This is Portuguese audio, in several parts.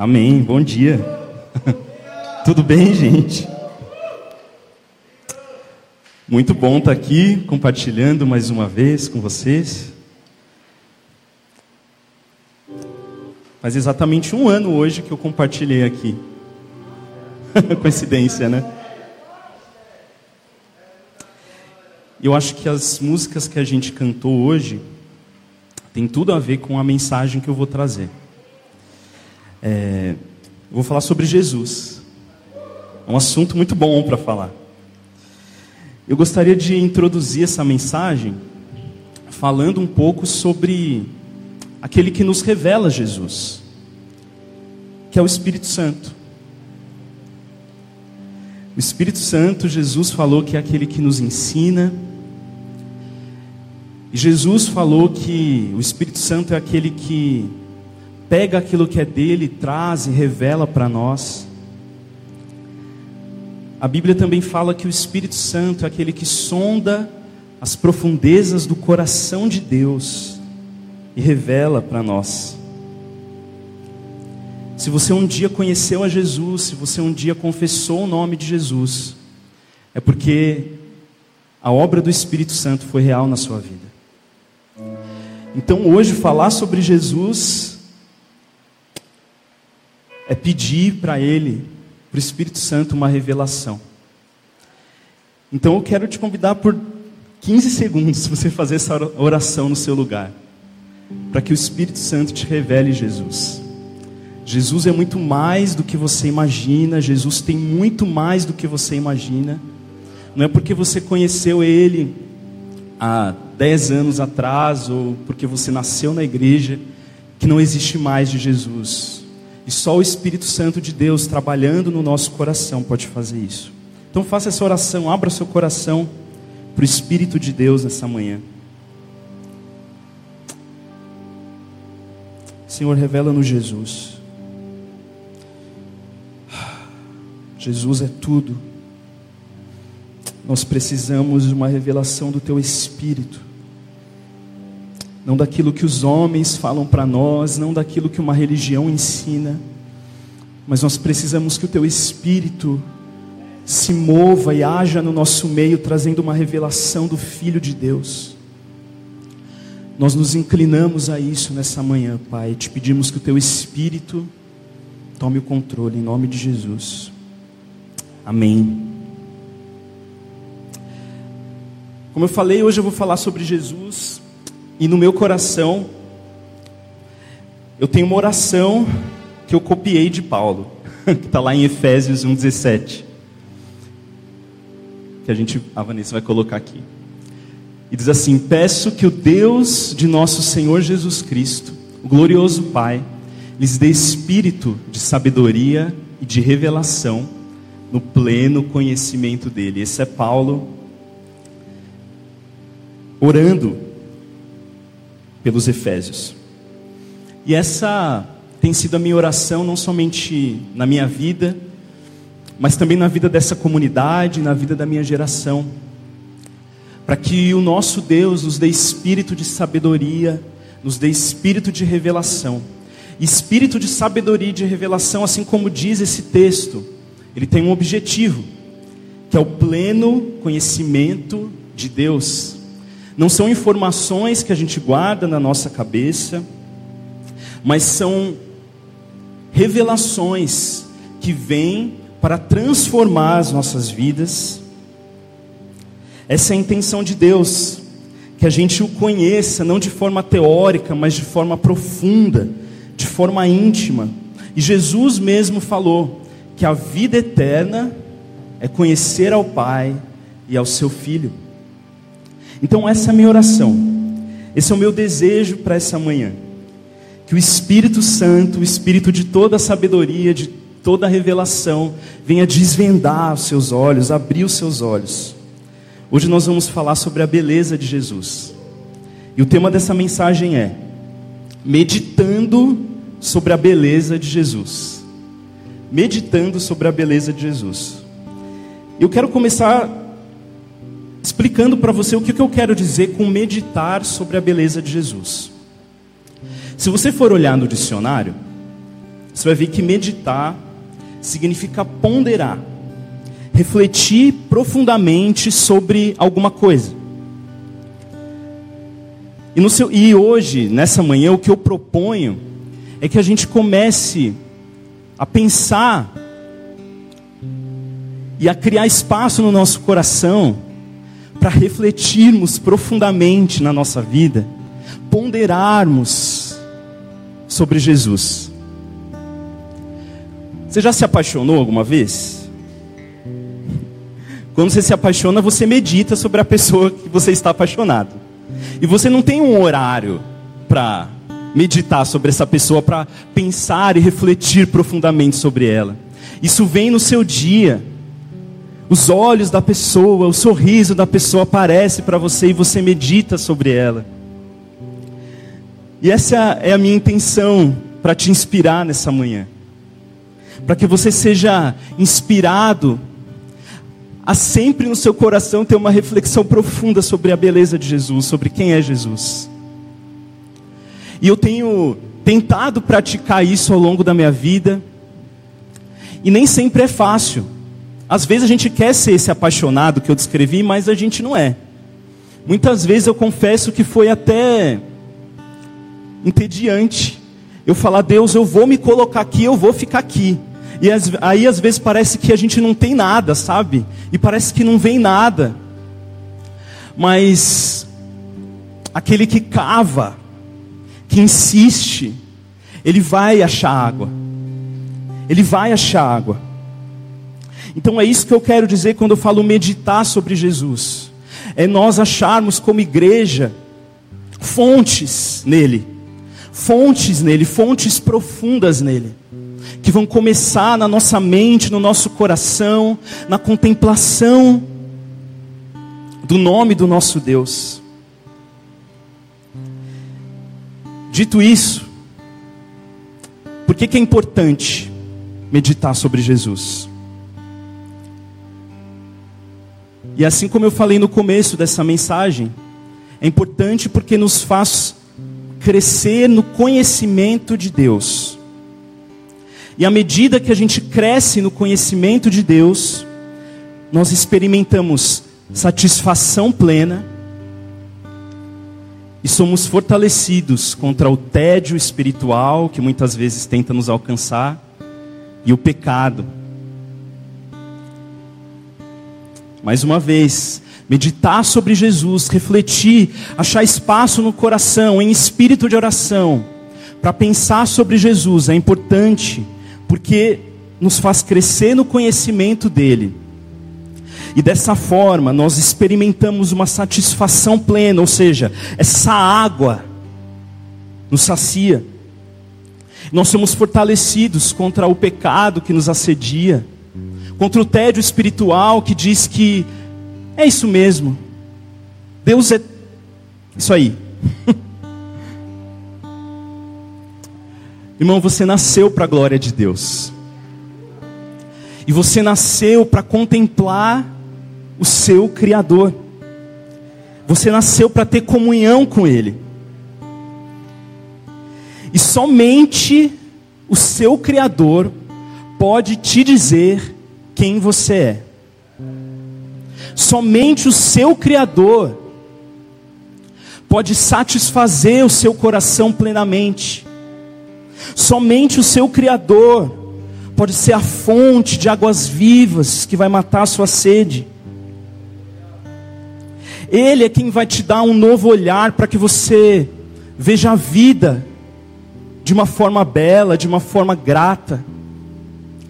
Amém. Bom dia. Tudo bem, gente? Muito bom estar aqui compartilhando mais uma vez com vocês. Faz exatamente um ano hoje que eu compartilhei aqui. Coincidência, né? Eu acho que as músicas que a gente cantou hoje tem tudo a ver com a mensagem que eu vou trazer. É, vou falar sobre Jesus. É um assunto muito bom para falar. Eu gostaria de introduzir essa mensagem falando um pouco sobre aquele que nos revela Jesus, que é o Espírito Santo. O Espírito Santo, Jesus falou que é aquele que nos ensina. E Jesus falou que o Espírito Santo é aquele que pega aquilo que é dele, traz e revela para nós. A Bíblia também fala que o Espírito Santo é aquele que sonda as profundezas do coração de Deus e revela para nós. Se você um dia conheceu a Jesus, se você um dia confessou o nome de Jesus, é porque a obra do Espírito Santo foi real na sua vida. Então, hoje, falar sobre Jesus é pedir para Ele, para o Espírito Santo, uma revelação. Então eu quero te convidar por 15 segundos você fazer essa oração no seu lugar, para que o Espírito Santo te revele Jesus. Jesus é muito mais do que você imagina, Jesus tem muito mais do que você imagina. Não é porque você conheceu Ele há 10 anos atrás, ou porque você nasceu na igreja, que não existe mais de Jesus. E só o Espírito Santo de Deus trabalhando no nosso coração pode fazer isso. Então faça essa oração, abra seu coração para o Espírito de Deus nessa manhã. Senhor, revela-nos Jesus. Jesus é tudo. Nós precisamos de uma revelação do Teu Espírito não daquilo que os homens falam para nós, não daquilo que uma religião ensina, mas nós precisamos que o teu espírito se mova e haja no nosso meio, trazendo uma revelação do Filho de Deus. Nós nos inclinamos a isso nessa manhã, Pai. Te pedimos que o teu espírito tome o controle, em nome de Jesus. Amém. Como eu falei, hoje eu vou falar sobre Jesus. E no meu coração, eu tenho uma oração que eu copiei de Paulo, que está lá em Efésios 1,17. Que a gente, a Vanessa vai colocar aqui. E diz assim: Peço que o Deus de nosso Senhor Jesus Cristo, o glorioso Pai, lhes dê espírito de sabedoria e de revelação no pleno conhecimento dele. Esse é Paulo orando pelos Efésios. E essa tem sido a minha oração, não somente na minha vida, mas também na vida dessa comunidade, na vida da minha geração. Para que o nosso Deus nos dê espírito de sabedoria, nos dê espírito de revelação. Espírito de sabedoria e de revelação, assim como diz esse texto, ele tem um objetivo, que é o pleno conhecimento de Deus. Não são informações que a gente guarda na nossa cabeça, mas são revelações que vêm para transformar as nossas vidas. Essa é a intenção de Deus, que a gente o conheça não de forma teórica, mas de forma profunda, de forma íntima. E Jesus mesmo falou que a vida eterna é conhecer ao Pai e ao seu Filho. Então, essa é a minha oração. Esse é o meu desejo para essa manhã. Que o Espírito Santo, o Espírito de toda a sabedoria, de toda a revelação, venha desvendar os seus olhos, abrir os seus olhos. Hoje nós vamos falar sobre a beleza de Jesus. E o tema dessa mensagem é: Meditando sobre a beleza de Jesus. Meditando sobre a beleza de Jesus. Eu quero começar explicando para você o que eu quero dizer com meditar sobre a beleza de Jesus. Se você for olhar no dicionário, você vai ver que meditar significa ponderar, refletir profundamente sobre alguma coisa. E, seu, e hoje, nessa manhã, o que eu proponho é que a gente comece a pensar e a criar espaço no nosso coração para refletirmos profundamente na nossa vida, ponderarmos sobre Jesus. Você já se apaixonou alguma vez? Quando você se apaixona, você medita sobre a pessoa que você está apaixonado. E você não tem um horário para meditar sobre essa pessoa, para pensar e refletir profundamente sobre ela. Isso vem no seu dia. Os olhos da pessoa, o sorriso da pessoa aparece para você e você medita sobre ela. E essa é a minha intenção para te inspirar nessa manhã. Para que você seja inspirado a sempre no seu coração ter uma reflexão profunda sobre a beleza de Jesus, sobre quem é Jesus. E eu tenho tentado praticar isso ao longo da minha vida, e nem sempre é fácil. Às vezes a gente quer ser esse apaixonado que eu descrevi, mas a gente não é. Muitas vezes eu confesso que foi até entediante. Eu falar, Deus, eu vou me colocar aqui, eu vou ficar aqui. E aí às vezes parece que a gente não tem nada, sabe? E parece que não vem nada. Mas aquele que cava, que insiste, ele vai achar água. Ele vai achar água. Então é isso que eu quero dizer quando eu falo meditar sobre Jesus. É nós acharmos como igreja fontes nele. Fontes nele, fontes profundas nele. Que vão começar na nossa mente, no nosso coração, na contemplação do nome do nosso Deus. Dito isso, por que, que é importante meditar sobre Jesus? E assim como eu falei no começo dessa mensagem, é importante porque nos faz crescer no conhecimento de Deus. E à medida que a gente cresce no conhecimento de Deus, nós experimentamos satisfação plena e somos fortalecidos contra o tédio espiritual que muitas vezes tenta nos alcançar e o pecado Mais uma vez, meditar sobre Jesus, refletir, achar espaço no coração, em espírito de oração, para pensar sobre Jesus é importante, porque nos faz crescer no conhecimento dEle. E dessa forma nós experimentamos uma satisfação plena, ou seja, essa água nos sacia. Nós somos fortalecidos contra o pecado que nos assedia contra o tédio espiritual que diz que é isso mesmo. Deus é isso aí. Irmão, você nasceu para a glória de Deus. E você nasceu para contemplar o seu Criador. Você nasceu para ter comunhão com Ele. E somente o seu Criador pode te dizer quem você é. Somente o seu Criador pode satisfazer o seu coração plenamente. Somente o seu Criador pode ser a fonte de águas vivas que vai matar a sua sede. Ele é quem vai te dar um novo olhar para que você veja a vida de uma forma bela, de uma forma grata.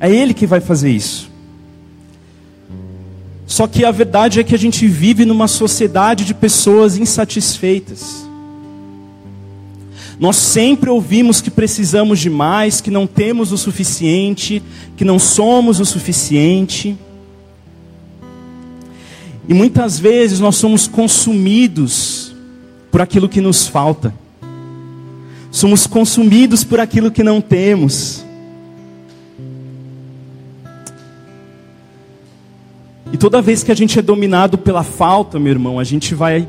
É Ele que vai fazer isso. Só que a verdade é que a gente vive numa sociedade de pessoas insatisfeitas. Nós sempre ouvimos que precisamos de mais, que não temos o suficiente, que não somos o suficiente. E muitas vezes nós somos consumidos por aquilo que nos falta. Somos consumidos por aquilo que não temos. E toda vez que a gente é dominado pela falta, meu irmão, a gente vai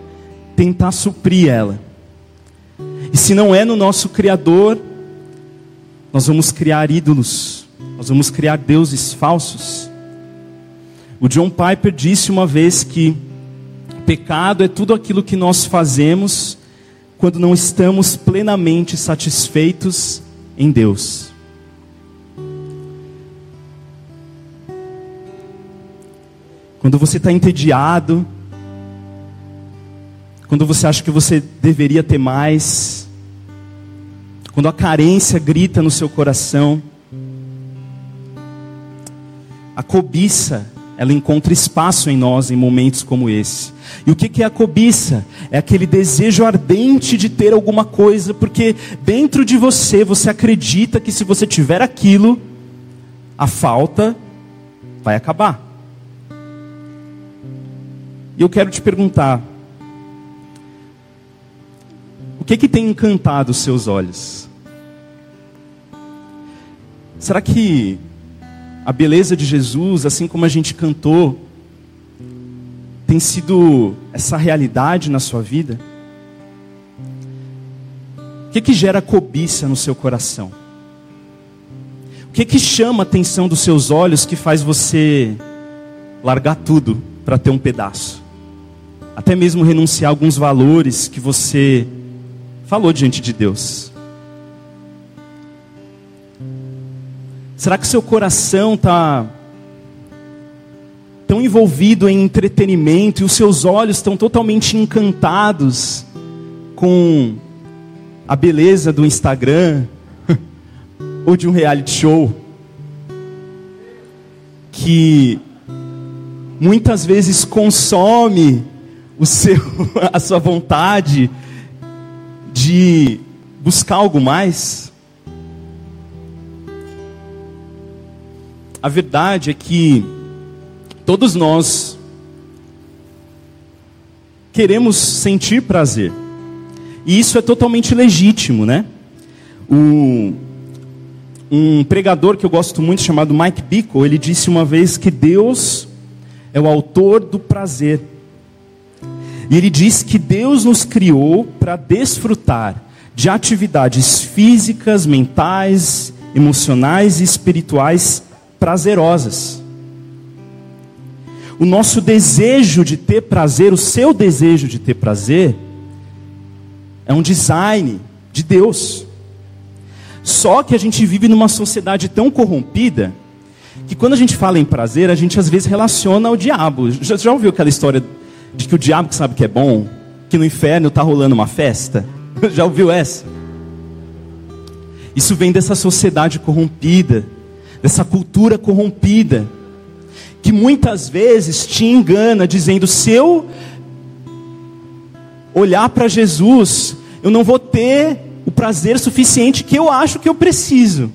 tentar suprir ela. E se não é no nosso Criador, nós vamos criar ídolos, nós vamos criar deuses falsos. O John Piper disse uma vez que pecado é tudo aquilo que nós fazemos quando não estamos plenamente satisfeitos em Deus. Quando você está entediado, quando você acha que você deveria ter mais, quando a carência grita no seu coração, a cobiça, ela encontra espaço em nós em momentos como esse. E o que é a cobiça? É aquele desejo ardente de ter alguma coisa, porque dentro de você você acredita que se você tiver aquilo, a falta vai acabar. E eu quero te perguntar: o que que tem encantado os seus olhos? Será que a beleza de Jesus, assim como a gente cantou, tem sido essa realidade na sua vida? O que que gera cobiça no seu coração? O que que chama a atenção dos seus olhos que faz você largar tudo para ter um pedaço? Até mesmo renunciar alguns valores que você falou diante de Deus? Será que seu coração está tão envolvido em entretenimento e os seus olhos estão totalmente encantados com a beleza do Instagram ou de um reality show que muitas vezes consome o seu, a sua vontade de buscar algo mais? A verdade é que todos nós queremos sentir prazer. E isso é totalmente legítimo, né? Um, um pregador que eu gosto muito, chamado Mike Bickle, ele disse uma vez que Deus é o autor do prazer. E ele diz que Deus nos criou para desfrutar de atividades físicas, mentais, emocionais e espirituais prazerosas. O nosso desejo de ter prazer, o seu desejo de ter prazer, é um design de Deus. Só que a gente vive numa sociedade tão corrompida que quando a gente fala em prazer, a gente às vezes relaciona ao diabo. Já, já ouviu aquela história de que o diabo que sabe que é bom, que no inferno está rolando uma festa. Já ouviu essa? Isso vem dessa sociedade corrompida, dessa cultura corrompida, que muitas vezes te engana dizendo: se eu olhar para Jesus, eu não vou ter o prazer suficiente que eu acho que eu preciso.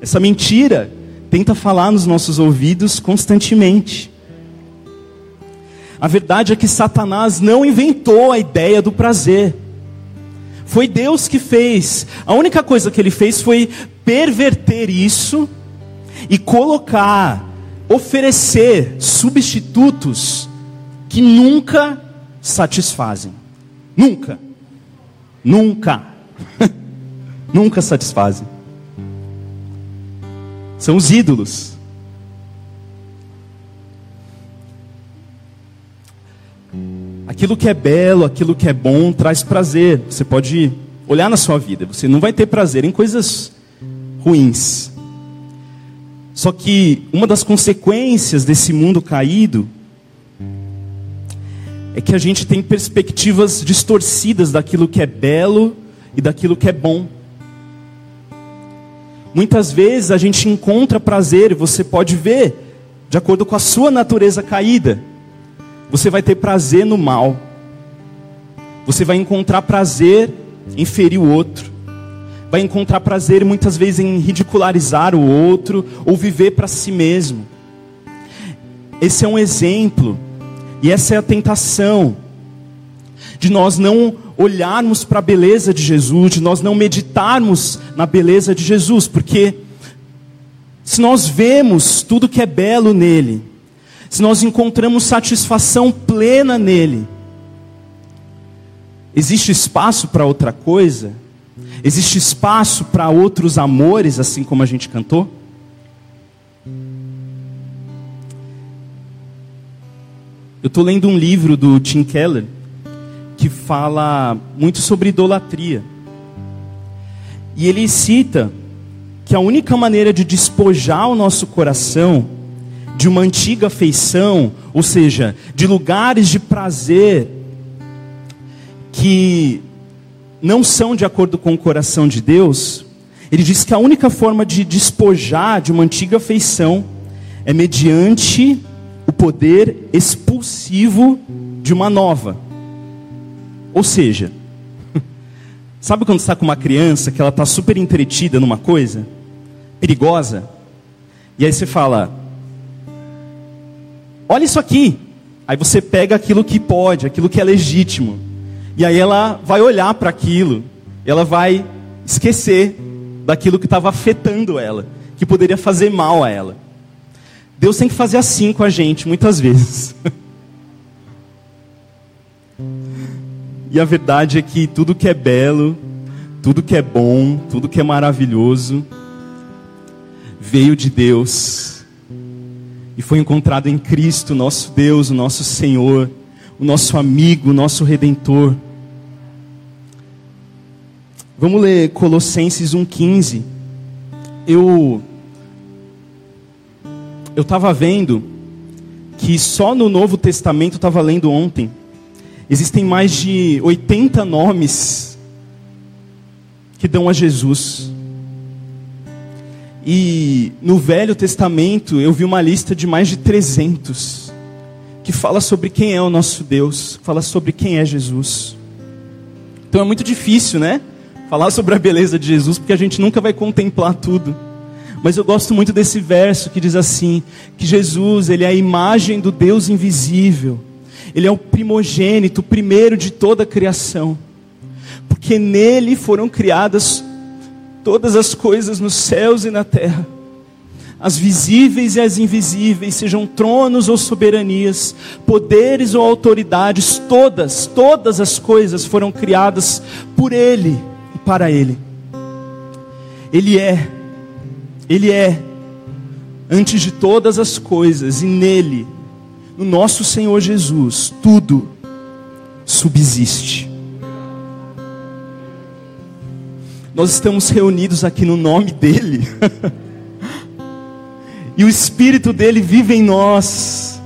Essa mentira tenta falar nos nossos ouvidos constantemente. A verdade é que Satanás não inventou a ideia do prazer. Foi Deus que fez. A única coisa que ele fez foi perverter isso e colocar, oferecer substitutos que nunca satisfazem. Nunca. Nunca. nunca satisfazem. São os ídolos. Aquilo que é belo, aquilo que é bom, traz prazer. Você pode olhar na sua vida, você não vai ter prazer em coisas ruins. Só que uma das consequências desse mundo caído é que a gente tem perspectivas distorcidas daquilo que é belo e daquilo que é bom. Muitas vezes a gente encontra prazer, e você pode ver, de acordo com a sua natureza caída. Você vai ter prazer no mal. Você vai encontrar prazer em ferir o outro. Vai encontrar prazer muitas vezes em ridicularizar o outro ou viver para si mesmo. Esse é um exemplo. E essa é a tentação de nós não olharmos para a beleza de Jesus, de nós não meditarmos na beleza de Jesus, porque se nós vemos tudo que é belo nele, se nós encontramos satisfação plena nele, existe espaço para outra coisa? Existe espaço para outros amores, assim como a gente cantou? Eu estou lendo um livro do Tim Keller que fala muito sobre idolatria. E ele cita que a única maneira de despojar o nosso coração de uma antiga afeição, ou seja, de lugares de prazer que não são de acordo com o coração de Deus, ele diz que a única forma de despojar de uma antiga afeição é mediante o poder expulsivo de uma nova. Ou seja, sabe quando está com uma criança que ela está super entretida numa coisa, perigosa, e aí você fala: Olha isso aqui. Aí você pega aquilo que pode, aquilo que é legítimo, e aí ela vai olhar para aquilo, ela vai esquecer daquilo que estava afetando ela, que poderia fazer mal a ela. Deus tem que fazer assim com a gente, muitas vezes. e a verdade é que tudo que é belo, tudo que é bom, tudo que é maravilhoso, veio de Deus e foi encontrado em Cristo, nosso Deus, o nosso Senhor, o nosso amigo, o nosso redentor. Vamos ler Colossenses 1,15. Eu eu estava vendo que só no Novo Testamento, estava lendo ontem, existem mais de 80 nomes que dão a Jesus. E no Velho Testamento eu vi uma lista de mais de 300 que fala sobre quem é o nosso Deus, fala sobre quem é Jesus. Então é muito difícil, né? Falar sobre a beleza de Jesus, porque a gente nunca vai contemplar tudo. Mas eu gosto muito desse verso que diz assim: que Jesus, ele é a imagem do Deus invisível. Ele é o primogênito, o primeiro de toda a criação. Porque nele foram criadas todas as coisas nos céus e na terra. As visíveis e as invisíveis, sejam tronos ou soberanias, poderes ou autoridades, todas, todas as coisas foram criadas por Ele e para Ele. Ele é ele é, antes de todas as coisas, e nele, no nosso Senhor Jesus, tudo subsiste. Nós estamos reunidos aqui no nome dEle, e o Espírito dEle vive em nós.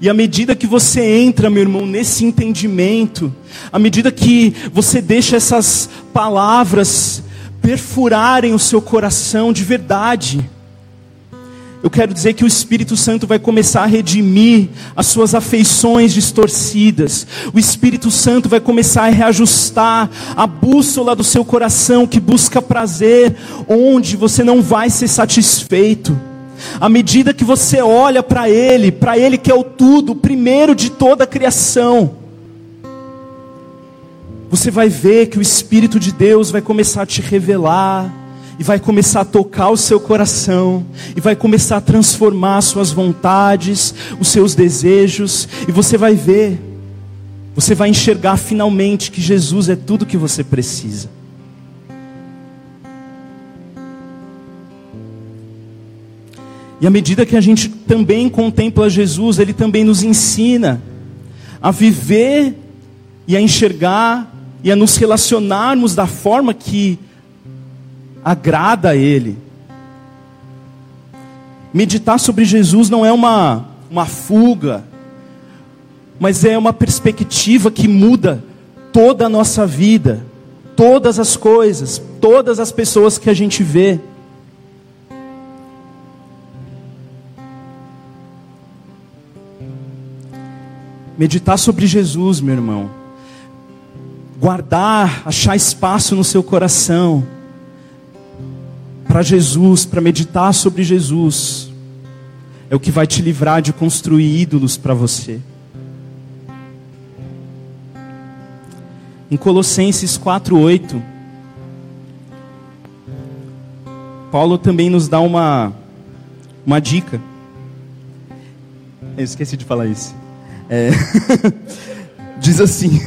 E à medida que você entra, meu irmão, nesse entendimento, à medida que você deixa essas palavras perfurarem o seu coração de verdade. Eu quero dizer que o Espírito Santo vai começar a redimir as suas afeições distorcidas. O Espírito Santo vai começar a reajustar a bússola do seu coração que busca prazer onde você não vai ser satisfeito. À medida que você olha para Ele, para Ele que é o tudo, o primeiro de toda a criação você vai ver que o Espírito de Deus vai começar a te revelar, e vai começar a tocar o seu coração, e vai começar a transformar as suas vontades, os seus desejos, e você vai ver, você vai enxergar finalmente que Jesus é tudo que você precisa. E à medida que a gente também contempla Jesus, Ele também nos ensina a viver e a enxergar e a nos relacionarmos da forma que agrada a Ele. Meditar sobre Jesus não é uma, uma fuga, mas é uma perspectiva que muda toda a nossa vida, todas as coisas, todas as pessoas que a gente vê. Meditar sobre Jesus, meu irmão guardar, achar espaço no seu coração para Jesus, para meditar sobre Jesus, é o que vai te livrar de construir ídolos para você. Em Colossenses 4:8, Paulo também nos dá uma uma dica. Eu esqueci de falar isso. É, diz assim: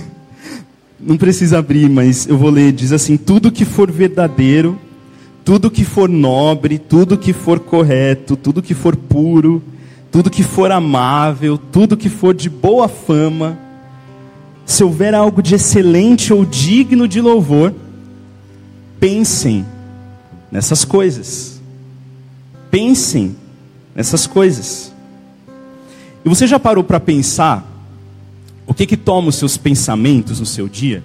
não precisa abrir, mas eu vou ler. Diz assim: tudo que for verdadeiro, tudo que for nobre, tudo que for correto, tudo que for puro, tudo que for amável, tudo que for de boa fama, se houver algo de excelente ou digno de louvor, pensem nessas coisas. Pensem nessas coisas. E você já parou para pensar o que que toma os seus pensamentos no seu dia?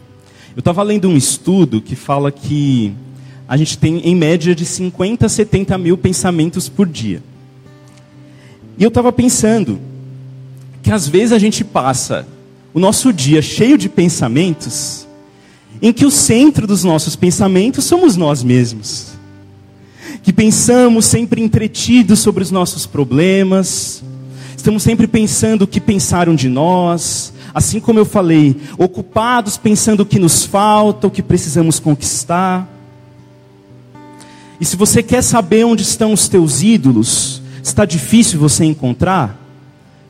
Eu estava lendo um estudo que fala que a gente tem em média de 50 a 70 mil pensamentos por dia. E eu estava pensando que às vezes a gente passa o nosso dia cheio de pensamentos, em que o centro dos nossos pensamentos somos nós mesmos. Que pensamos sempre entretidos sobre os nossos problemas, estamos sempre pensando o que pensaram de nós, assim como eu falei, ocupados pensando o que nos falta, o que precisamos conquistar. E se você quer saber onde estão os teus ídolos, está difícil você encontrar,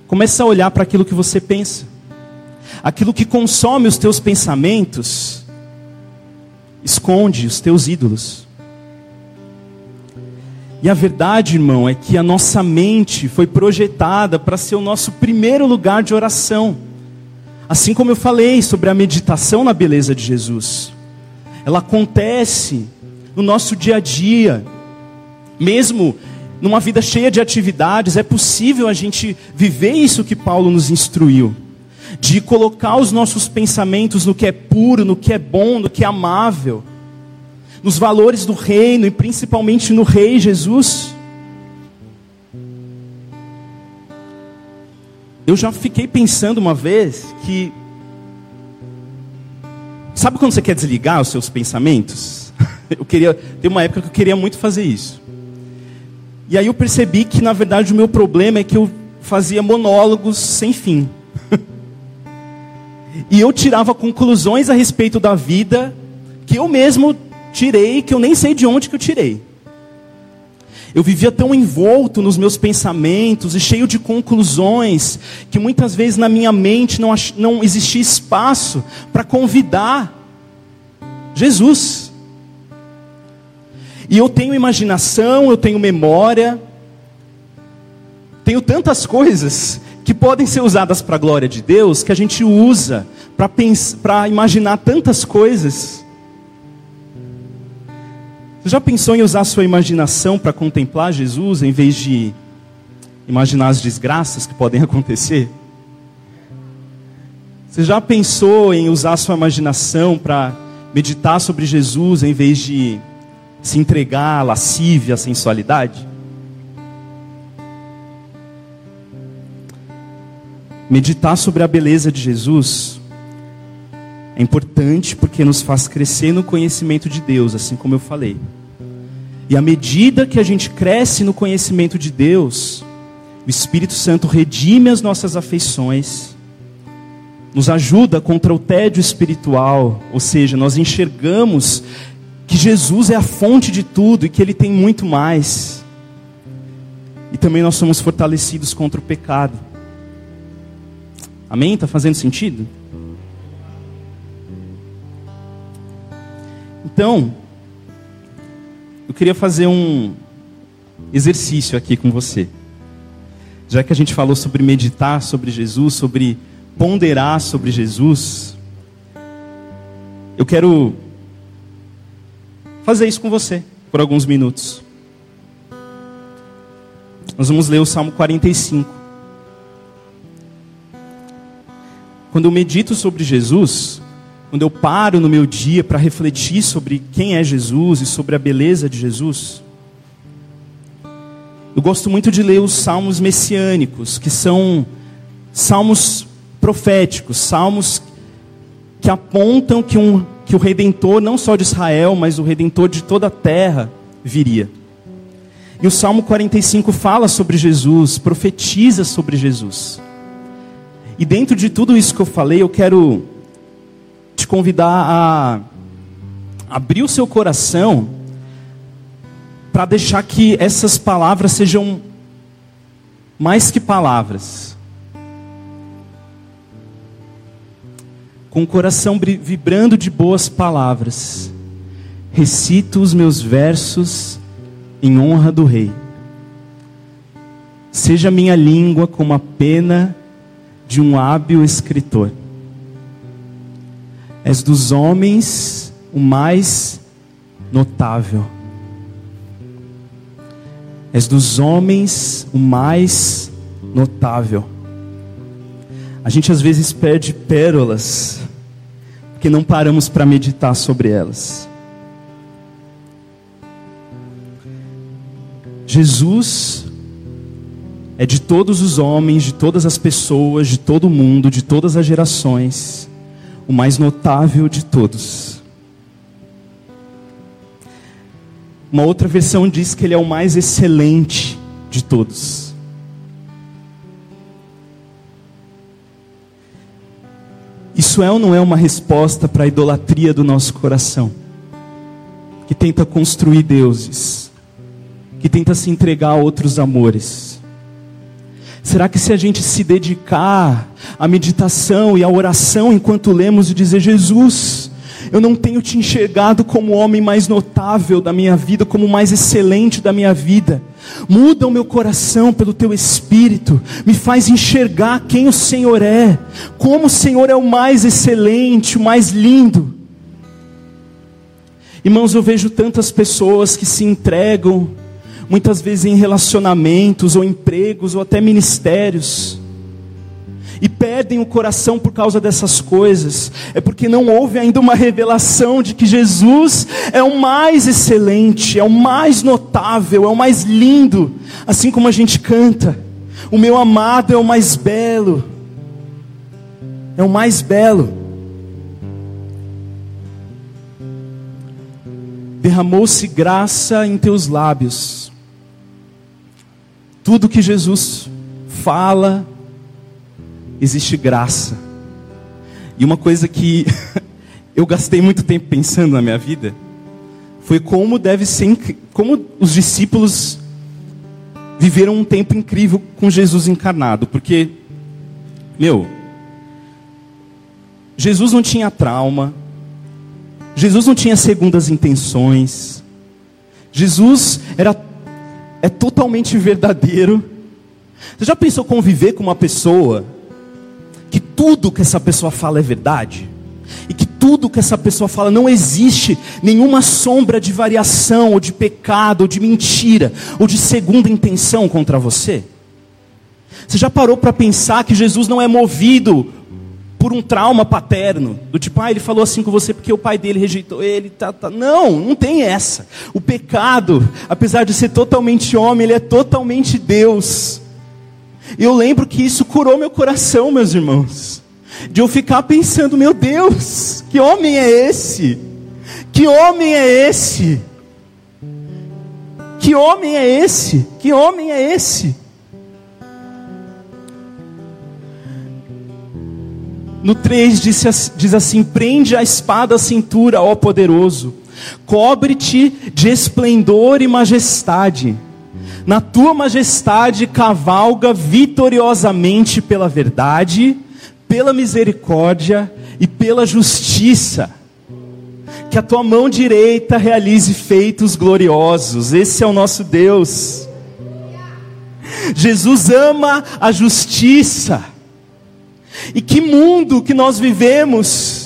comece a olhar para aquilo que você pensa. Aquilo que consome os teus pensamentos, esconde os teus ídolos. E a verdade, irmão, é que a nossa mente foi projetada para ser o nosso primeiro lugar de oração. Assim como eu falei sobre a meditação na beleza de Jesus, ela acontece no nosso dia a dia, mesmo numa vida cheia de atividades, é possível a gente viver isso que Paulo nos instruiu, de colocar os nossos pensamentos no que é puro, no que é bom, no que é amável, nos valores do reino e principalmente no Rei Jesus. Eu já fiquei pensando uma vez que. Sabe quando você quer desligar os seus pensamentos? Eu queria. Tem uma época que eu queria muito fazer isso. E aí eu percebi que, na verdade, o meu problema é que eu fazia monólogos sem fim. e eu tirava conclusões a respeito da vida que eu mesmo tirei, que eu nem sei de onde que eu tirei. Eu vivia tão envolto nos meus pensamentos e cheio de conclusões, que muitas vezes na minha mente não, não existia espaço para convidar Jesus. E eu tenho imaginação, eu tenho memória, tenho tantas coisas que podem ser usadas para a glória de Deus, que a gente usa para imaginar tantas coisas. Você já pensou em usar sua imaginação para contemplar Jesus em vez de imaginar as desgraças que podem acontecer? Você já pensou em usar sua imaginação para meditar sobre Jesus em vez de se entregar à lascívia, à sensualidade? Meditar sobre a beleza de Jesus é importante porque nos faz crescer no conhecimento de Deus, assim como eu falei. E à medida que a gente cresce no conhecimento de Deus, o Espírito Santo redime as nossas afeições, nos ajuda contra o tédio espiritual, ou seja, nós enxergamos que Jesus é a fonte de tudo e que Ele tem muito mais. E também nós somos fortalecidos contra o pecado. Amém? Está fazendo sentido? Então, eu queria fazer um exercício aqui com você. Já que a gente falou sobre meditar sobre Jesus, sobre ponderar sobre Jesus, eu quero fazer isso com você por alguns minutos. Nós vamos ler o Salmo 45. Quando eu medito sobre Jesus, quando eu paro no meu dia para refletir sobre quem é Jesus e sobre a beleza de Jesus, eu gosto muito de ler os salmos messiânicos, que são salmos proféticos, salmos que apontam que, um, que o redentor, não só de Israel, mas o redentor de toda a terra, viria. E o Salmo 45 fala sobre Jesus, profetiza sobre Jesus. E dentro de tudo isso que eu falei, eu quero te convidar a abrir o seu coração para deixar que essas palavras sejam mais que palavras. Com o coração vibrando de boas palavras, recito os meus versos em honra do Rei. Seja minha língua como a pena de um hábil escritor. És dos homens o mais notável. És dos homens o mais notável. A gente às vezes perde pérolas porque não paramos para meditar sobre elas. Jesus é de todos os homens, de todas as pessoas, de todo o mundo, de todas as gerações, o mais notável de todos. Uma outra versão diz que ele é o mais excelente de todos. Isso é ou não é uma resposta para a idolatria do nosso coração? Que tenta construir deuses, que tenta se entregar a outros amores. Será que se a gente se dedicar à meditação e à oração enquanto lemos e dizer, Jesus, eu não tenho te enxergado como o homem mais notável da minha vida, como o mais excelente da minha vida. Muda o meu coração pelo teu espírito, me faz enxergar quem o Senhor é, como o Senhor é o mais excelente, o mais lindo. Irmãos, eu vejo tantas pessoas que se entregam, muitas vezes em relacionamentos, ou empregos, ou até ministérios, e perdem o coração por causa dessas coisas, é porque não houve ainda uma revelação de que Jesus é o mais excelente, é o mais notável, é o mais lindo, assim como a gente canta. O meu amado é o mais belo, é o mais belo. Derramou-se graça em teus lábios. Tudo que Jesus fala, existe graça. E uma coisa que eu gastei muito tempo pensando na minha vida foi como deve ser, como os discípulos viveram um tempo incrível com Jesus encarnado, porque meu, Jesus não tinha trauma, Jesus não tinha segundas intenções, Jesus era é totalmente verdadeiro. Você já pensou conviver com uma pessoa que tudo que essa pessoa fala é verdade, e que tudo que essa pessoa fala não existe nenhuma sombra de variação, ou de pecado, ou de mentira, ou de segunda intenção contra você? Você já parou para pensar que Jesus não é movido por um trauma paterno, do tipo, ah, ele falou assim com você porque o pai dele rejeitou ele, tá, tá. Não, não tem essa. O pecado, apesar de ser totalmente homem, ele é totalmente Deus. E eu lembro que isso curou meu coração, meus irmãos. De eu ficar pensando, meu Deus, que homem é esse? Que homem é esse? Que homem é esse? Que homem é esse? No 3 diz, diz assim: prende a espada à cintura, ó poderoso, cobre-te de esplendor e majestade na tua majestade cavalga vitoriosamente pela verdade, pela misericórdia e pela justiça. Que a tua mão direita realize feitos gloriosos. Esse é o nosso Deus. Jesus ama a justiça. E que mundo que nós vivemos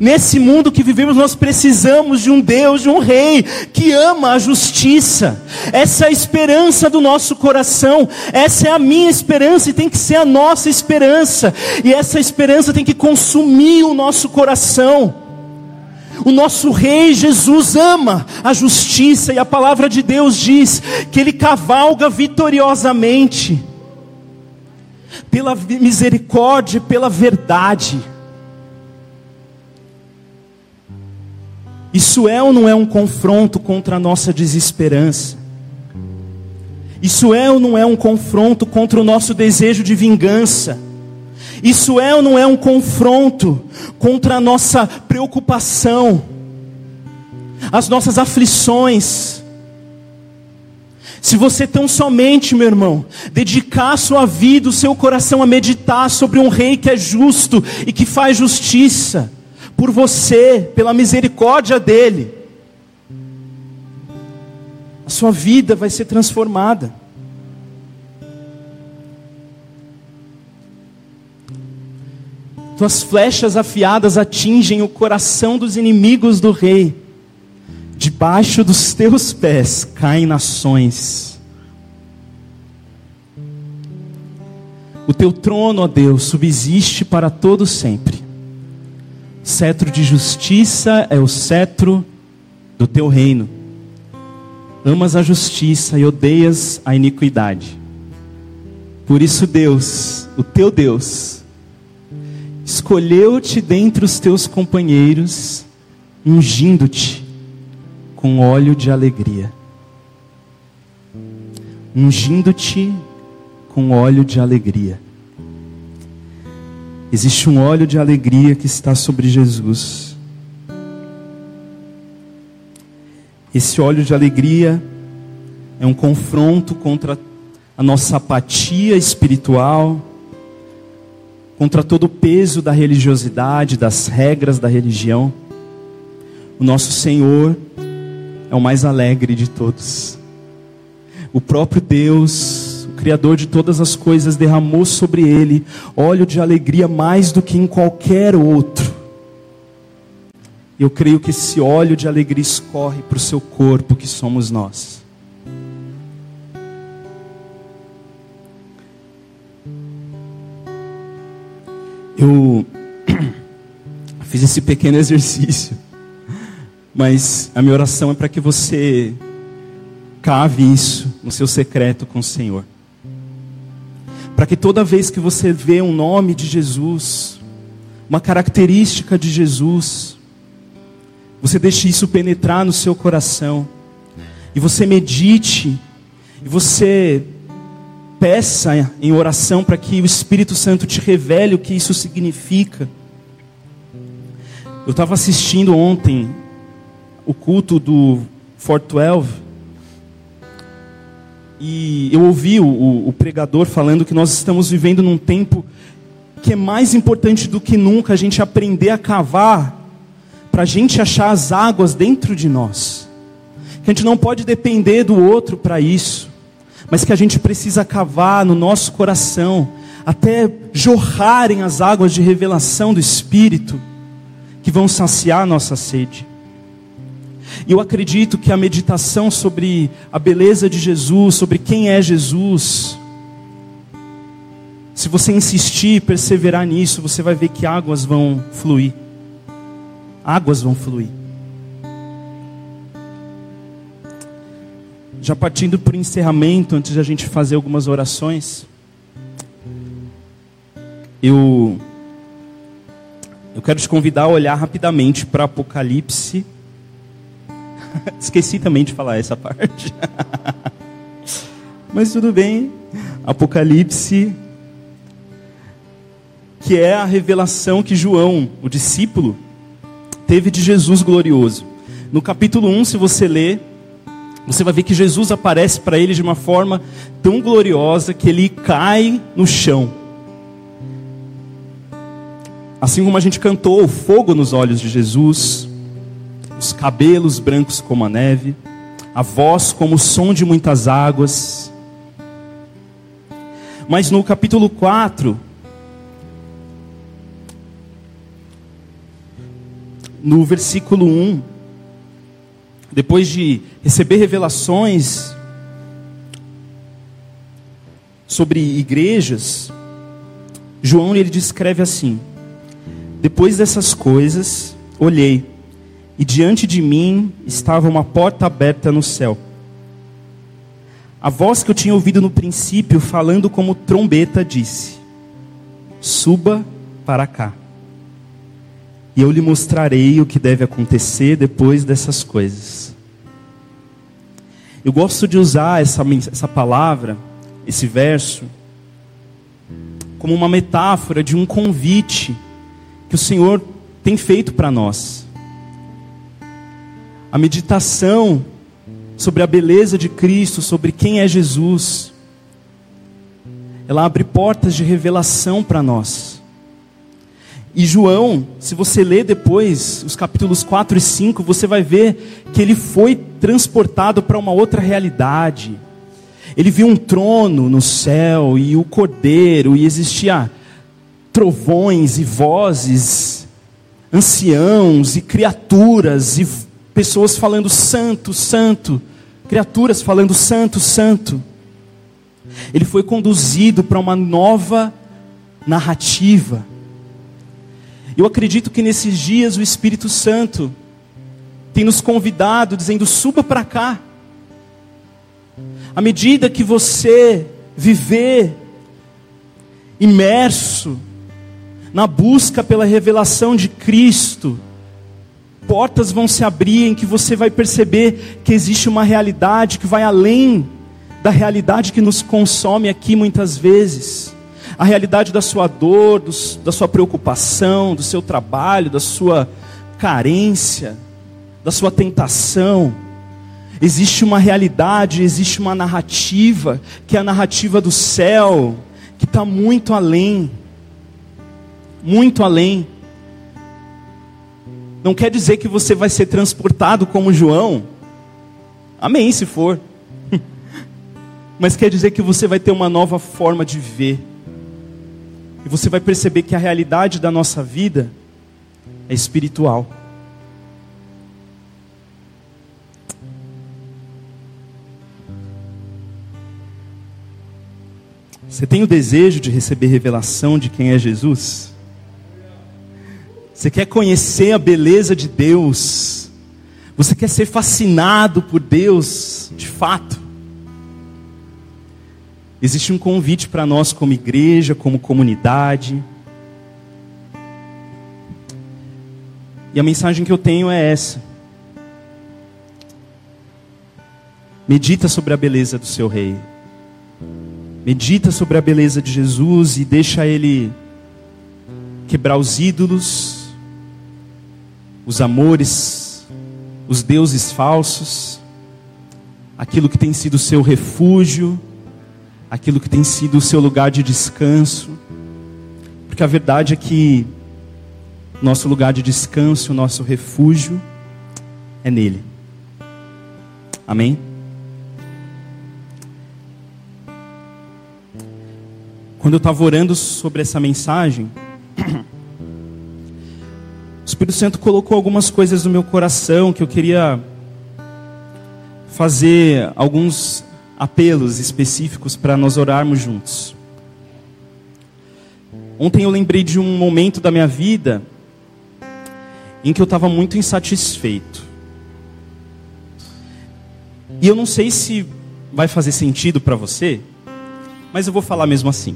Nesse mundo que vivemos, nós precisamos de um Deus, de um Rei que ama a justiça. Essa é a esperança do nosso coração. Essa é a minha esperança e tem que ser a nossa esperança. E essa esperança tem que consumir o nosso coração. O nosso Rei Jesus ama a justiça e a palavra de Deus diz que ele cavalga vitoriosamente pela misericórdia, pela verdade. Isso é ou não é um confronto contra a nossa desesperança? Isso é ou não é um confronto contra o nosso desejo de vingança? Isso é ou não é um confronto contra a nossa preocupação, as nossas aflições? Se você tão somente, meu irmão, dedicar sua vida, o seu coração a meditar sobre um rei que é justo e que faz justiça por você, pela misericórdia dele, a sua vida vai ser transformada. Tuas flechas afiadas atingem o coração dos inimigos do rei. Debaixo dos teus pés caem nações. O teu trono, ó Deus, subsiste para todo sempre. Cetro de justiça é o cetro do teu reino. Amas a justiça e odeias a iniquidade. Por isso, Deus, o teu Deus, escolheu-te dentre os teus companheiros, ungindo-te com óleo de alegria. Ungindo-te com óleo de alegria. Existe um óleo de alegria que está sobre Jesus. Esse óleo de alegria é um confronto contra a nossa apatia espiritual, contra todo o peso da religiosidade, das regras da religião. O nosso Senhor é o mais alegre de todos. O próprio Deus, Criador de todas as coisas, derramou sobre ele óleo de alegria mais do que em qualquer outro. Eu creio que esse óleo de alegria escorre para o seu corpo, que somos nós. Eu fiz esse pequeno exercício, mas a minha oração é para que você cave isso no seu secreto com o Senhor. Para que toda vez que você vê um nome de Jesus, uma característica de Jesus, você deixe isso penetrar no seu coração, e você medite, e você peça em oração para que o Espírito Santo te revele o que isso significa. Eu estava assistindo ontem o culto do 412 e eu ouvi o, o, pregador falando que nós estamos vivendo num tempo que é mais importante do que nunca a gente aprender a cavar para a gente achar as águas dentro de nós. Que a gente não pode depender do outro para isso mas que a gente precisa cavar no nosso coração, até jorrarem as águas de revelação do Espírito, que vão saciar a nossa sede. E eu acredito que a meditação sobre a beleza de Jesus, sobre quem é Jesus, se você insistir e perseverar nisso, você vai ver que águas vão fluir. Águas vão fluir. Já partindo para o encerramento, antes de a gente fazer algumas orações, eu, eu quero te convidar a olhar rapidamente para Apocalipse. Esqueci também de falar essa parte. Mas tudo bem. Apocalipse, que é a revelação que João, o discípulo, teve de Jesus glorioso. No capítulo 1, se você ler, você vai ver que Jesus aparece para ele de uma forma tão gloriosa que ele cai no chão. Assim como a gente cantou o fogo nos olhos de Jesus, os cabelos brancos como a neve, a voz como o som de muitas águas. Mas no capítulo 4, no versículo 1, depois de receber revelações sobre igrejas, João ele descreve assim: Depois dessas coisas, olhei, e diante de mim estava uma porta aberta no céu. A voz que eu tinha ouvido no princípio, falando como trombeta, disse: Suba para cá. E eu lhe mostrarei o que deve acontecer depois dessas coisas. Eu gosto de usar essa, essa palavra, esse verso, como uma metáfora de um convite que o Senhor tem feito para nós. A meditação sobre a beleza de Cristo, sobre quem é Jesus, ela abre portas de revelação para nós. E João, se você ler depois os capítulos 4 e 5, você vai ver que ele foi transportado para uma outra realidade. Ele viu um trono no céu e o cordeiro, e existia trovões e vozes, anciãos e criaturas, e pessoas falando santo, santo, criaturas falando santo, santo. Ele foi conduzido para uma nova narrativa. Eu acredito que nesses dias o Espírito Santo tem nos convidado, dizendo: suba para cá. À medida que você viver imerso na busca pela revelação de Cristo, portas vão se abrir em que você vai perceber que existe uma realidade que vai além da realidade que nos consome aqui muitas vezes. A realidade da sua dor, do, da sua preocupação, do seu trabalho, da sua carência, da sua tentação. Existe uma realidade, existe uma narrativa, que é a narrativa do céu, que está muito além. Muito além. Não quer dizer que você vai ser transportado como João. Amém, se for mas quer dizer que você vai ter uma nova forma de ver. E você vai perceber que a realidade da nossa vida é espiritual. Você tem o desejo de receber revelação de quem é Jesus? Você quer conhecer a beleza de Deus? Você quer ser fascinado por Deus de fato? Existe um convite para nós, como igreja, como comunidade. E a mensagem que eu tenho é essa. Medita sobre a beleza do seu rei. Medita sobre a beleza de Jesus e deixa ele quebrar os ídolos, os amores, os deuses falsos, aquilo que tem sido seu refúgio aquilo que tem sido o seu lugar de descanso. Porque a verdade é que nosso lugar de descanso, o nosso refúgio é nele. Amém? Quando eu estava orando sobre essa mensagem, o Espírito Santo colocou algumas coisas no meu coração que eu queria fazer alguns apelos específicos para nós orarmos juntos. Ontem eu lembrei de um momento da minha vida em que eu estava muito insatisfeito. E eu não sei se vai fazer sentido para você, mas eu vou falar mesmo assim.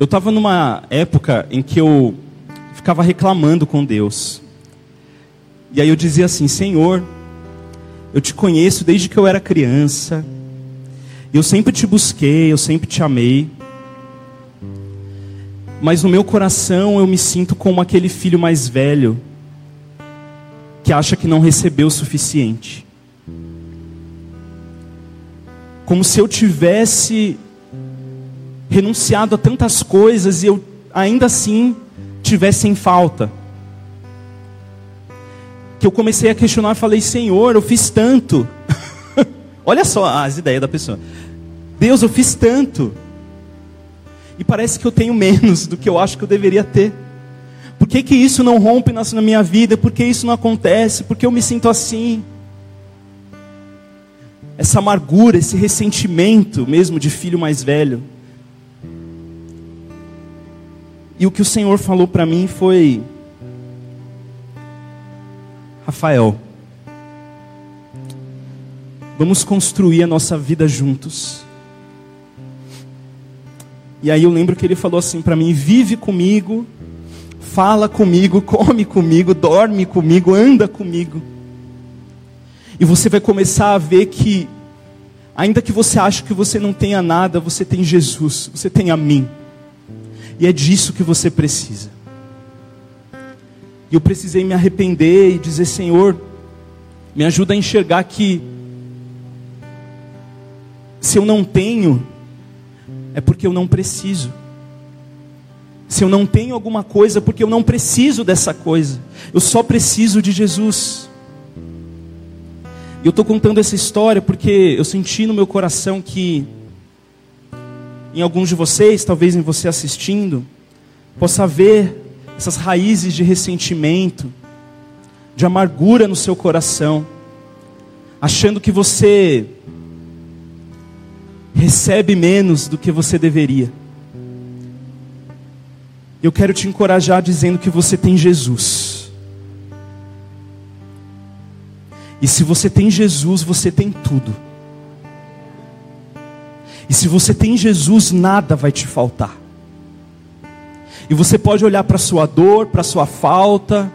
Eu estava numa época em que eu ficava reclamando com Deus. E aí eu dizia assim: Senhor, eu te conheço desde que eu era criança. Eu sempre te busquei, eu sempre te amei. Mas no meu coração eu me sinto como aquele filho mais velho que acha que não recebeu o suficiente. Como se eu tivesse renunciado a tantas coisas e eu ainda assim tivesse em falta que eu comecei a questionar e falei: Senhor, eu fiz tanto. Olha só as ideias da pessoa. Deus, eu fiz tanto. E parece que eu tenho menos do que eu acho que eu deveria ter. Por que, que isso não rompe na minha vida? Por que isso não acontece? Por que eu me sinto assim? Essa amargura, esse ressentimento mesmo de filho mais velho. E o que o Senhor falou para mim foi: Rafael, vamos construir a nossa vida juntos. E aí eu lembro que ele falou assim para mim: vive comigo, fala comigo, come comigo, dorme comigo, anda comigo. E você vai começar a ver que, ainda que você ache que você não tenha nada, você tem Jesus, você tem a mim. E é disso que você precisa. E eu precisei me arrepender e dizer: Senhor, Me ajuda a enxergar que se eu não tenho, é porque eu não preciso. Se eu não tenho alguma coisa, é porque eu não preciso dessa coisa. Eu só preciso de Jesus. E eu estou contando essa história porque eu senti no meu coração que, em alguns de vocês, talvez em você assistindo, possa haver essas raízes de ressentimento, de amargura no seu coração, achando que você recebe menos do que você deveria. Eu quero te encorajar dizendo que você tem Jesus. E se você tem Jesus, você tem tudo. E se você tem Jesus, nada vai te faltar. E você pode olhar para a sua dor, para a sua falta.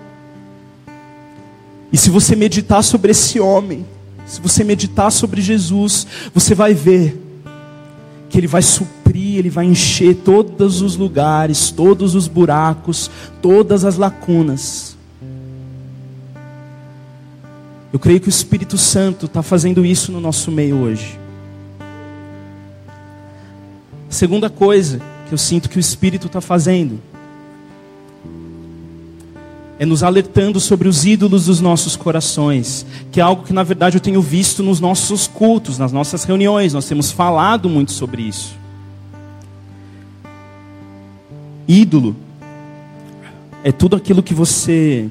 E se você meditar sobre esse homem, se você meditar sobre Jesus, você vai ver que Ele vai suprir, Ele vai encher todos os lugares, todos os buracos, todas as lacunas. Eu creio que o Espírito Santo está fazendo isso no nosso meio hoje. Segunda coisa que eu sinto que o Espírito está fazendo é nos alertando sobre os ídolos dos nossos corações, que é algo que na verdade eu tenho visto nos nossos cultos, nas nossas reuniões, nós temos falado muito sobre isso. Ídolo é tudo aquilo que você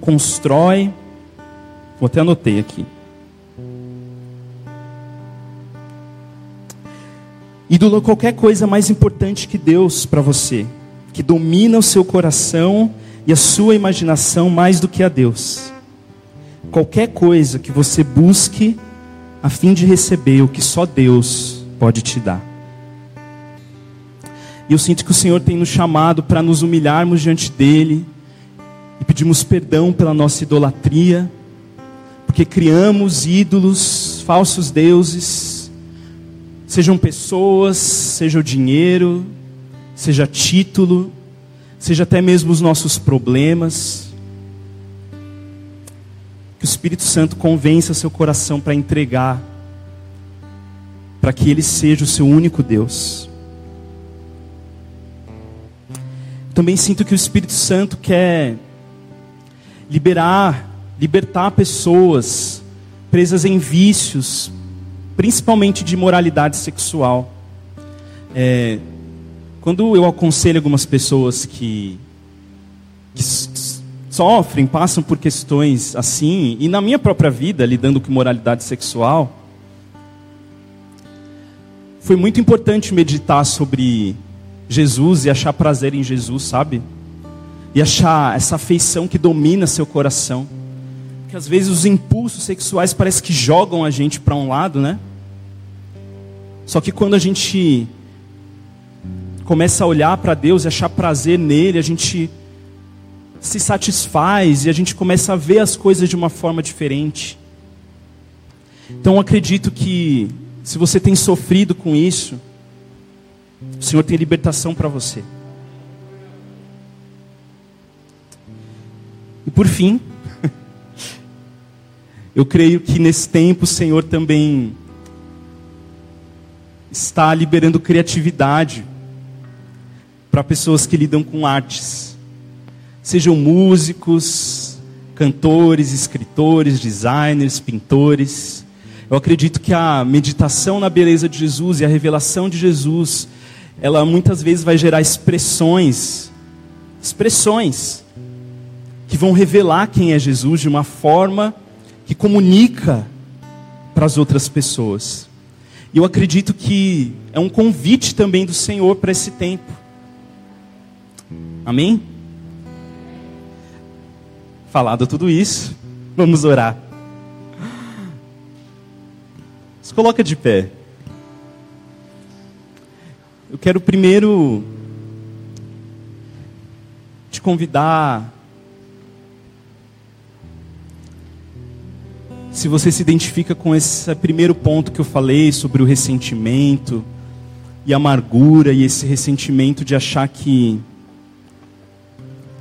constrói, vou até anotei aqui. Ídolo é qualquer coisa mais importante que Deus para você, que domina o seu coração e a sua imaginação mais do que a Deus. Qualquer coisa que você busque a fim de receber o que só Deus pode te dar. E eu sinto que o Senhor tem nos chamado para nos humilharmos diante dEle e pedimos perdão pela nossa idolatria, porque criamos ídolos, falsos deuses, sejam pessoas, seja o dinheiro, seja título, seja até mesmo os nossos problemas. Que o Espírito Santo convença seu coração para entregar, para que Ele seja o seu único Deus. Também sinto que o Espírito Santo quer liberar, libertar pessoas presas em vícios, principalmente de moralidade sexual. É, quando eu aconselho algumas pessoas que, que sofrem, passam por questões assim, e na minha própria vida, lidando com moralidade sexual, foi muito importante meditar sobre Jesus e achar prazer em Jesus, sabe? E achar essa afeição que domina seu coração. Porque às vezes os impulsos sexuais parece que jogam a gente para um lado, né? Só que quando a gente começa a olhar para Deus e achar prazer nele, a gente se satisfaz e a gente começa a ver as coisas de uma forma diferente. Então acredito que se você tem sofrido com isso, o Senhor tem libertação para você. E por fim, eu creio que nesse tempo o Senhor também está liberando criatividade para pessoas que lidam com artes. Sejam músicos, cantores, escritores, designers, pintores. Eu acredito que a meditação na beleza de Jesus e a revelação de Jesus, ela muitas vezes vai gerar expressões, expressões que vão revelar quem é Jesus de uma forma que comunica para as outras pessoas. E eu acredito que é um convite também do Senhor para esse tempo. Amém? Falado tudo isso, vamos orar. Se coloca de pé. Eu quero primeiro te convidar. Se você se identifica com esse primeiro ponto que eu falei sobre o ressentimento e amargura e esse ressentimento de achar que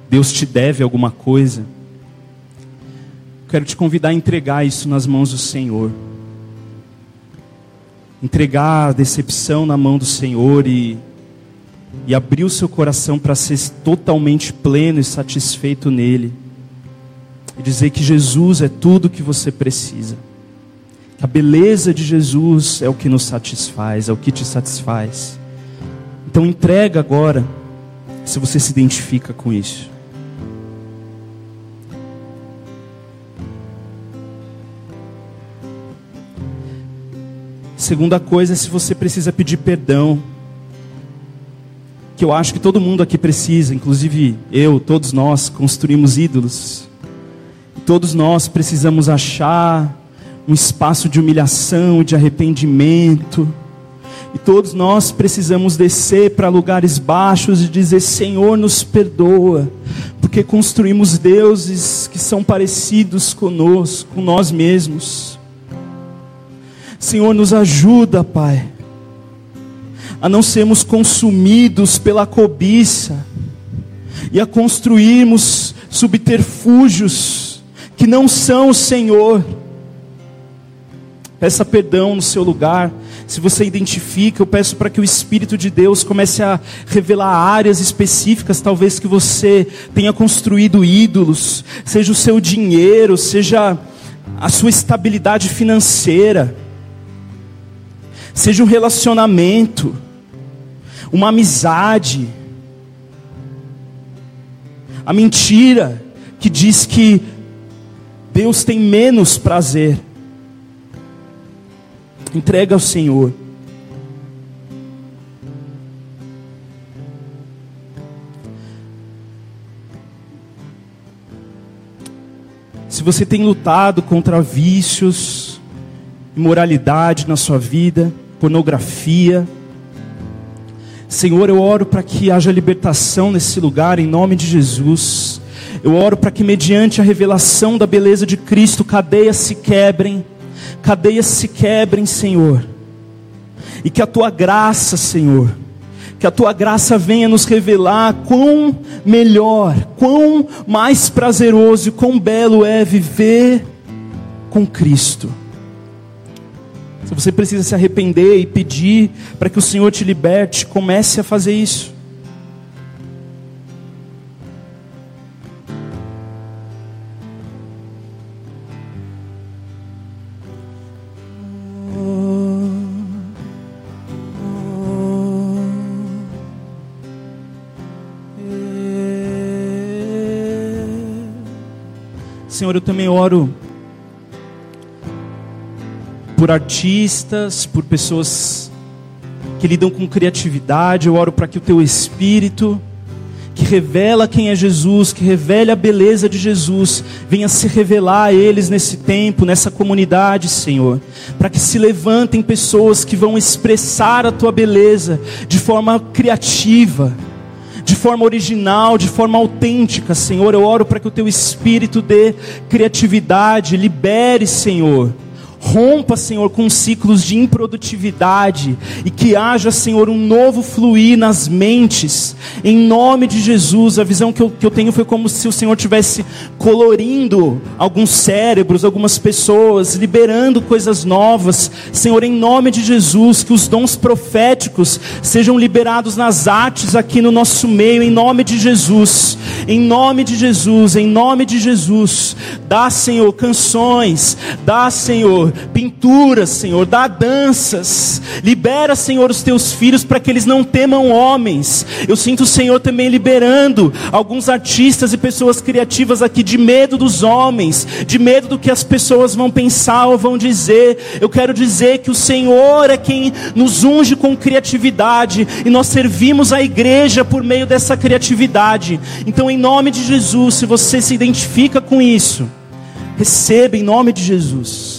Deus te deve alguma coisa. quero te convidar a entregar isso nas mãos do Senhor. Entregar a decepção na mão do Senhor e, e abrir o seu coração para ser totalmente pleno e satisfeito nele. E dizer que Jesus é tudo que você precisa. Que a beleza de Jesus é o que nos satisfaz, é o que te satisfaz. Então entrega agora, se você se identifica com isso. Segunda coisa é se você precisa pedir perdão. Que eu acho que todo mundo aqui precisa, inclusive eu, todos nós construímos ídolos. Todos nós precisamos achar um espaço de humilhação, de arrependimento. E todos nós precisamos descer para lugares baixos e dizer: Senhor, nos perdoa, porque construímos deuses que são parecidos conosco, com nós mesmos. Senhor, nos ajuda, Pai, a não sermos consumidos pela cobiça e a construirmos subterfúgios que não são o Senhor. Peça perdão no seu lugar. Se você identifica, eu peço para que o Espírito de Deus comece a revelar áreas específicas, talvez que você tenha construído ídolos, seja o seu dinheiro, seja a sua estabilidade financeira seja um relacionamento, uma amizade. A mentira que diz que Deus tem menos prazer. Entrega ao Senhor. Se você tem lutado contra vícios, imoralidade na sua vida, pornografia. Senhor, eu oro para que haja libertação nesse lugar, em nome de Jesus. Eu oro para que, mediante a revelação da beleza de Cristo, cadeias se quebrem, cadeias se quebrem, Senhor. E que a tua graça, Senhor, que a tua graça venha nos revelar quão melhor, quão mais prazeroso e quão belo é viver com Cristo. Se você precisa se arrepender e pedir para que o Senhor te liberte, comece a fazer isso. Senhor, eu também oro por artistas, por pessoas que lidam com criatividade. Eu oro para que o teu espírito, que revela quem é Jesus, que revele a beleza de Jesus, venha se revelar a eles nesse tempo, nessa comunidade, Senhor. Para que se levantem pessoas que vão expressar a tua beleza de forma criativa de forma original, de forma autêntica, Senhor. Eu oro para que o teu espírito dê criatividade, libere, Senhor Rompa, Senhor, com ciclos de improdutividade e que haja, Senhor, um novo fluir nas mentes, em nome de Jesus. A visão que eu, que eu tenho foi como se o Senhor tivesse colorindo alguns cérebros, algumas pessoas, liberando coisas novas. Senhor, em nome de Jesus, que os dons proféticos sejam liberados nas artes aqui no nosso meio, em nome de Jesus, em nome de Jesus, em nome de Jesus. Dá, Senhor, canções, dá, Senhor pinturas, Senhor, dá danças. Libera, Senhor, os teus filhos para que eles não temam homens. Eu sinto o Senhor também liberando alguns artistas e pessoas criativas aqui de medo dos homens, de medo do que as pessoas vão pensar ou vão dizer. Eu quero dizer que o Senhor é quem nos unge com criatividade e nós servimos a igreja por meio dessa criatividade. Então, em nome de Jesus, se você se identifica com isso, receba em nome de Jesus.